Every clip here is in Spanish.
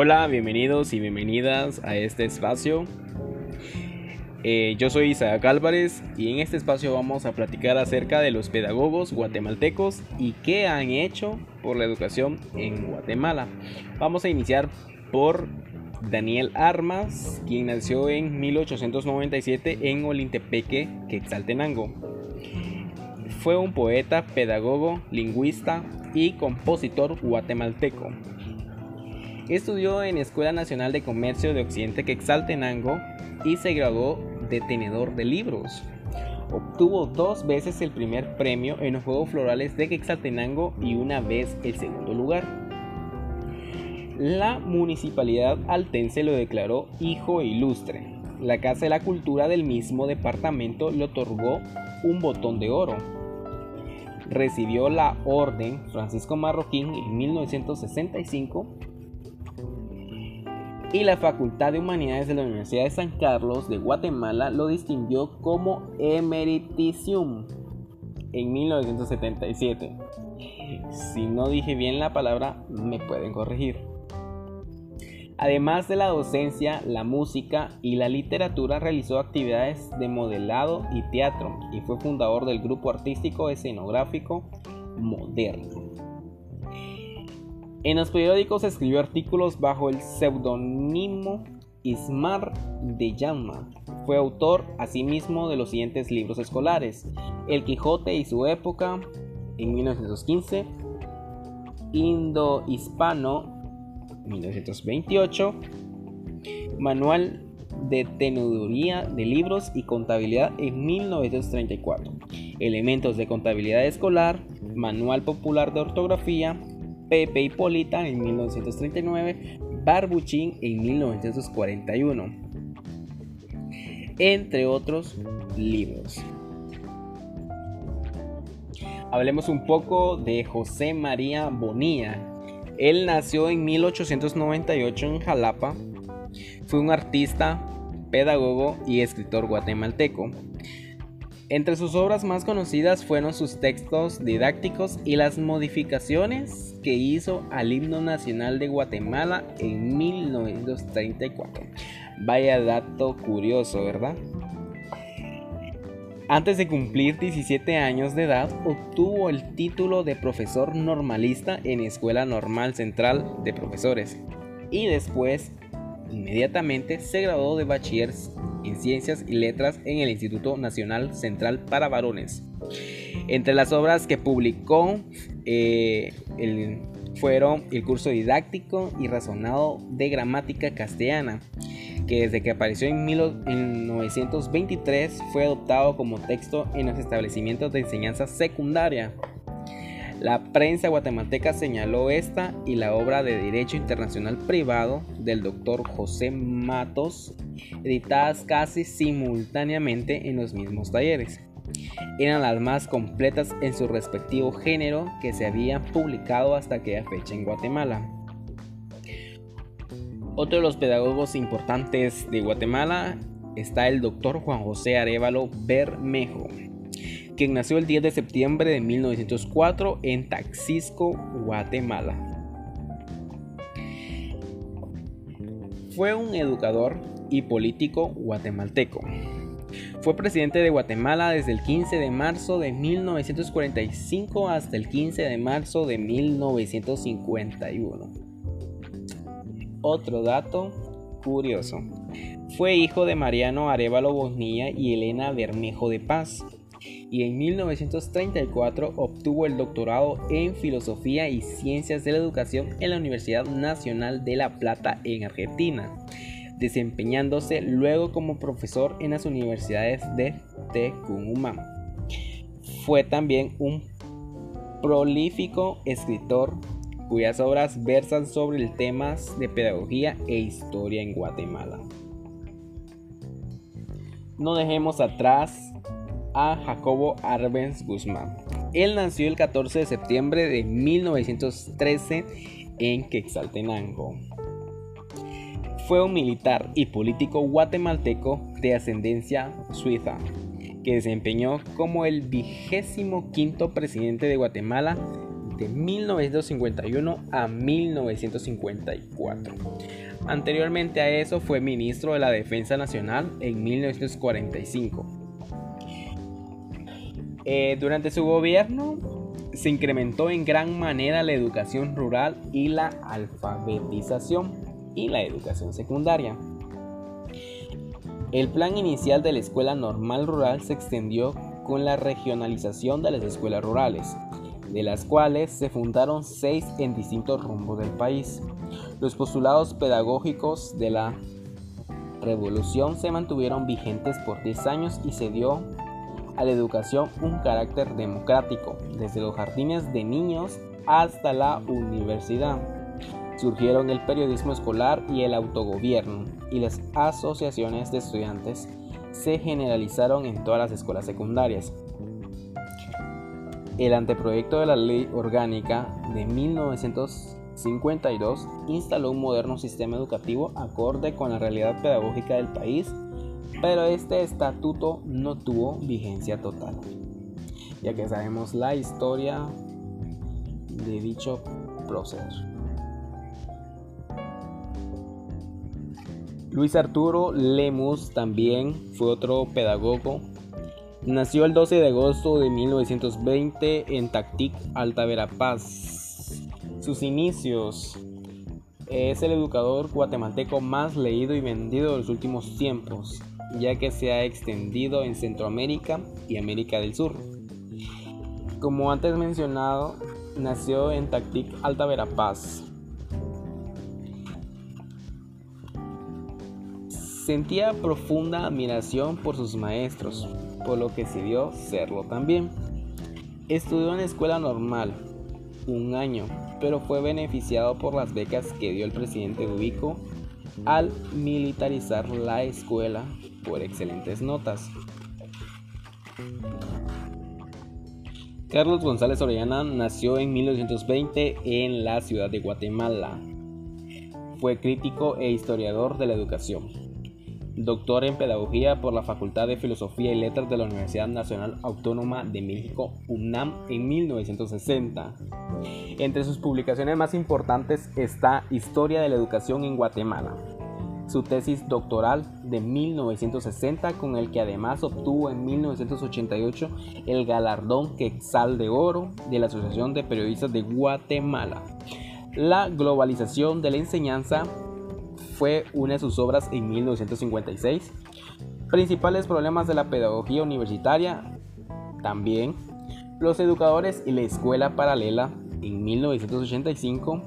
Hola, bienvenidos y bienvenidas a este espacio. Eh, yo soy Isaac Álvarez y en este espacio vamos a platicar acerca de los pedagogos guatemaltecos y qué han hecho por la educación en Guatemala. Vamos a iniciar por Daniel Armas, quien nació en 1897 en Olintepeque, Quetzaltenango. Fue un poeta, pedagogo, lingüista y compositor guatemalteco. Estudió en Escuela Nacional de Comercio de Occidente Quetzaltenango y se graduó de tenedor de libros. Obtuvo dos veces el primer premio en los Juegos Florales de Quetzaltenango y una vez el segundo lugar. La municipalidad altense lo declaró hijo ilustre. La Casa de la Cultura del mismo departamento le otorgó un botón de oro. Recibió la Orden Francisco Marroquín en 1965 y la Facultad de Humanidades de la Universidad de San Carlos de Guatemala lo distinguió como emeriticium en 1977. Si no dije bien la palabra, me pueden corregir. Además de la docencia, la música y la literatura, realizó actividades de modelado y teatro y fue fundador del grupo artístico escenográfico Moderno. En los periódicos escribió artículos bajo el seudónimo Ismar de Llama. Fue autor asimismo de los siguientes libros escolares: El Quijote y su época en 1915, Indo-Hispano 1928, Manual de Teneduría de Libros y Contabilidad en 1934, Elementos de Contabilidad Escolar, Manual Popular de Ortografía, Pepe Hipólita en 1939, Barbuchín en 1941, entre otros libros. Hablemos un poco de José María Bonilla, él nació en 1898 en Jalapa. Fue un artista, pedagogo y escritor guatemalteco. Entre sus obras más conocidas fueron sus textos didácticos y las modificaciones que hizo al himno nacional de Guatemala en 1934. Vaya dato curioso, ¿verdad? Antes de cumplir 17 años de edad, obtuvo el título de profesor normalista en Escuela Normal Central de Profesores y después, inmediatamente, se graduó de bachiller en Ciencias y Letras en el Instituto Nacional Central para Varones. Entre las obras que publicó eh, fueron el curso didáctico y razonado de gramática castellana, que desde que apareció en 1923 fue adoptado como texto en los establecimientos de enseñanza secundaria. La prensa guatemalteca señaló esta y la obra de Derecho Internacional Privado del doctor José Matos, editadas casi simultáneamente en los mismos talleres. Eran las más completas en su respectivo género que se habían publicado hasta aquella fecha en Guatemala. Otro de los pedagogos importantes de Guatemala está el doctor Juan José Arevalo Bermejo, quien nació el 10 de septiembre de 1904 en Taxisco, Guatemala. Fue un educador y político guatemalteco. Fue presidente de Guatemala desde el 15 de marzo de 1945 hasta el 15 de marzo de 1951. Otro dato curioso. Fue hijo de Mariano Arevalo Bonilla y Elena Bermejo de Paz. Y en 1934 obtuvo el doctorado en Filosofía y Ciencias de la Educación en la Universidad Nacional de La Plata en Argentina, desempeñándose luego como profesor en las universidades de Tecumumán. Fue también un prolífico escritor cuyas obras versan sobre temas de pedagogía e historia en Guatemala. No dejemos atrás a Jacobo Arbenz Guzmán. Él nació el 14 de septiembre de 1913 en Quetzaltenango. Fue un militar y político guatemalteco de ascendencia suiza, que desempeñó como el vigésimo quinto presidente de Guatemala de 1951 a 1954. Anteriormente a eso fue ministro de la Defensa Nacional en 1945. Eh, durante su gobierno se incrementó en gran manera la educación rural y la alfabetización y la educación secundaria. El plan inicial de la Escuela Normal Rural se extendió con la regionalización de las escuelas rurales, de las cuales se fundaron seis en distintos rumbos del país. Los postulados pedagógicos de la revolución se mantuvieron vigentes por 10 años y se dio a la educación un carácter democrático, desde los jardines de niños hasta la universidad. Surgieron el periodismo escolar y el autogobierno, y las asociaciones de estudiantes se generalizaron en todas las escuelas secundarias. El anteproyecto de la Ley Orgánica de 1952 instaló un moderno sistema educativo acorde con la realidad pedagógica del país, pero este estatuto no tuvo vigencia total, ya que sabemos la historia de dicho proceder. Luis Arturo Lemus también fue otro pedagogo. Nació el 12 de agosto de 1920 en Tactic, Alta Verapaz. Sus inicios. Es el educador guatemalteco más leído y vendido de los últimos tiempos, ya que se ha extendido en Centroamérica y América del Sur. Como antes mencionado, nació en Tactic, Alta Verapaz, Sentía profunda admiración por sus maestros, por lo que decidió serlo también. Estudió en la escuela normal un año, pero fue beneficiado por las becas que dio el presidente Ubico al militarizar la escuela por excelentes notas. Carlos González Orellana nació en 1920 en la ciudad de Guatemala. Fue crítico e historiador de la educación doctor en Pedagogía por la Facultad de Filosofía y Letras de la Universidad Nacional Autónoma de México, UNAM, en 1960. Entre sus publicaciones más importantes está Historia de la Educación en Guatemala, su tesis doctoral de 1960, con el que además obtuvo en 1988 el galardón Quetzal de Oro de la Asociación de Periodistas de Guatemala. La globalización de la enseñanza fue una de sus obras en 1956. Principales problemas de la pedagogía universitaria, también Los educadores y la escuela paralela en 1985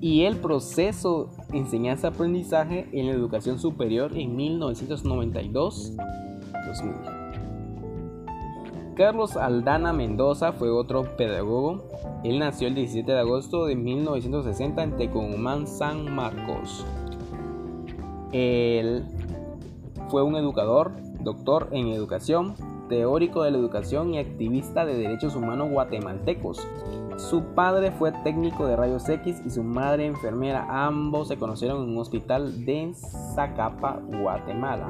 y el proceso enseñanza-aprendizaje en la educación superior en 1992-2000. Carlos Aldana Mendoza fue otro pedagogo. Él nació el 17 de agosto de 1960 en Tecumán, San Marcos. Él fue un educador, doctor en educación, teórico de la educación y activista de derechos humanos guatemaltecos. Su padre fue técnico de rayos X y su madre enfermera. Ambos se conocieron en un hospital de Zacapa, Guatemala.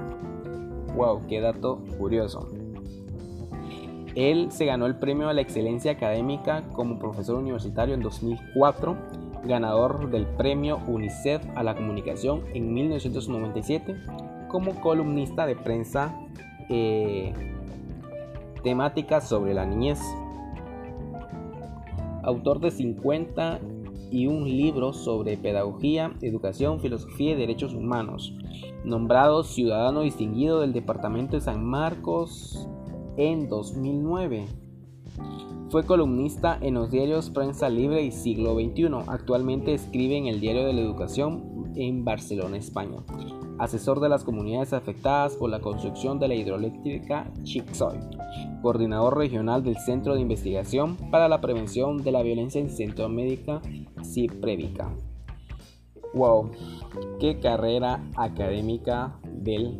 Wow, qué dato curioso. Él se ganó el premio a la excelencia académica como profesor universitario en 2004 ganador del premio UNICEF a la comunicación en 1997 como columnista de prensa eh, temática sobre la niñez. Autor de 50 y un libro sobre pedagogía, educación, filosofía y derechos humanos. Nombrado ciudadano distinguido del Departamento de San Marcos en 2009. Fue columnista en los diarios Prensa Libre y Siglo XXI. Actualmente escribe en el Diario de la Educación en Barcelona, España. Asesor de las comunidades afectadas por la construcción de la hidroeléctrica Chicxoy. Coordinador regional del Centro de Investigación para la Prevención de la Violencia en Centroamérica, CIPREVICA. ¡Wow! ¡Qué carrera académica del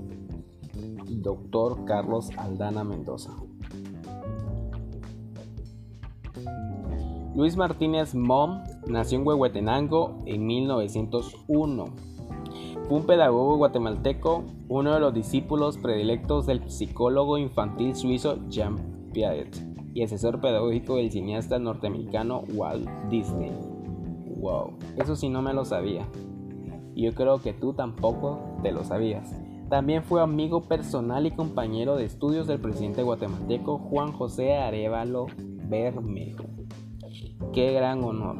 doctor Carlos Aldana Mendoza! Luis Martínez Mom nació en Huehuetenango en 1901. Fue un pedagogo guatemalteco, uno de los discípulos predilectos del psicólogo infantil suizo Jean Piaget. y asesor pedagógico del cineasta norteamericano Walt Disney. Wow, eso sí no me lo sabía. Y yo creo que tú tampoco te lo sabías. También fue amigo personal y compañero de estudios del presidente guatemalteco Juan José Arevalo Bermejo. Qué gran honor.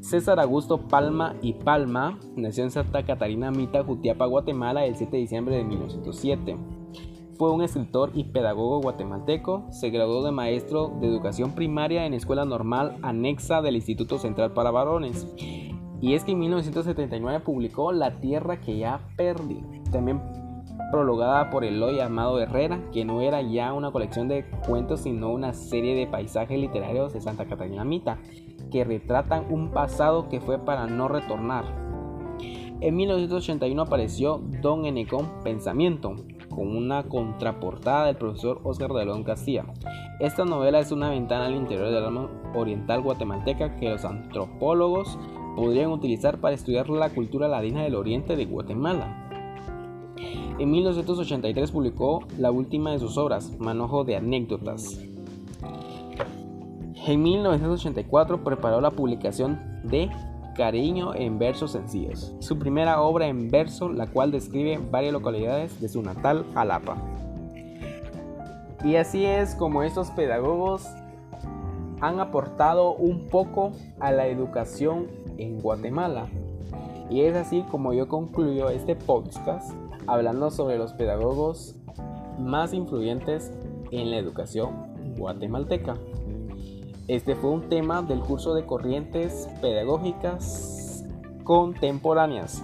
César Augusto Palma y Palma nació en Santa Catarina Mita, Jutiapa, Guatemala, el 7 de diciembre de 1907. Fue un escritor y pedagogo guatemalteco. Se graduó de maestro de educación primaria en escuela normal anexa del Instituto Central para Varones. Y es que en 1979 publicó La tierra que ya perdí. También prologada por Eloy Amado Herrera, que no era ya una colección de cuentos, sino una serie de paisajes literarios de Santa Catarina Mita, que retratan un pasado que fue para no retornar. En 1981 apareció Don Enecón Pensamiento, con una contraportada del profesor Oscar de León Castilla. Esta novela es una ventana al interior del alma oriental guatemalteca que los antropólogos podrían utilizar para estudiar la cultura ladina del oriente de Guatemala. En 1983 publicó la última de sus obras, Manojo de Anécdotas. En 1984 preparó la publicación de Cariño en versos sencillos, su primera obra en verso, la cual describe varias localidades de su natal Jalapa. Y así es como estos pedagogos han aportado un poco a la educación en Guatemala. Y es así como yo concluyo este podcast hablando sobre los pedagogos más influyentes en la educación guatemalteca. Este fue un tema del curso de corrientes pedagógicas contemporáneas.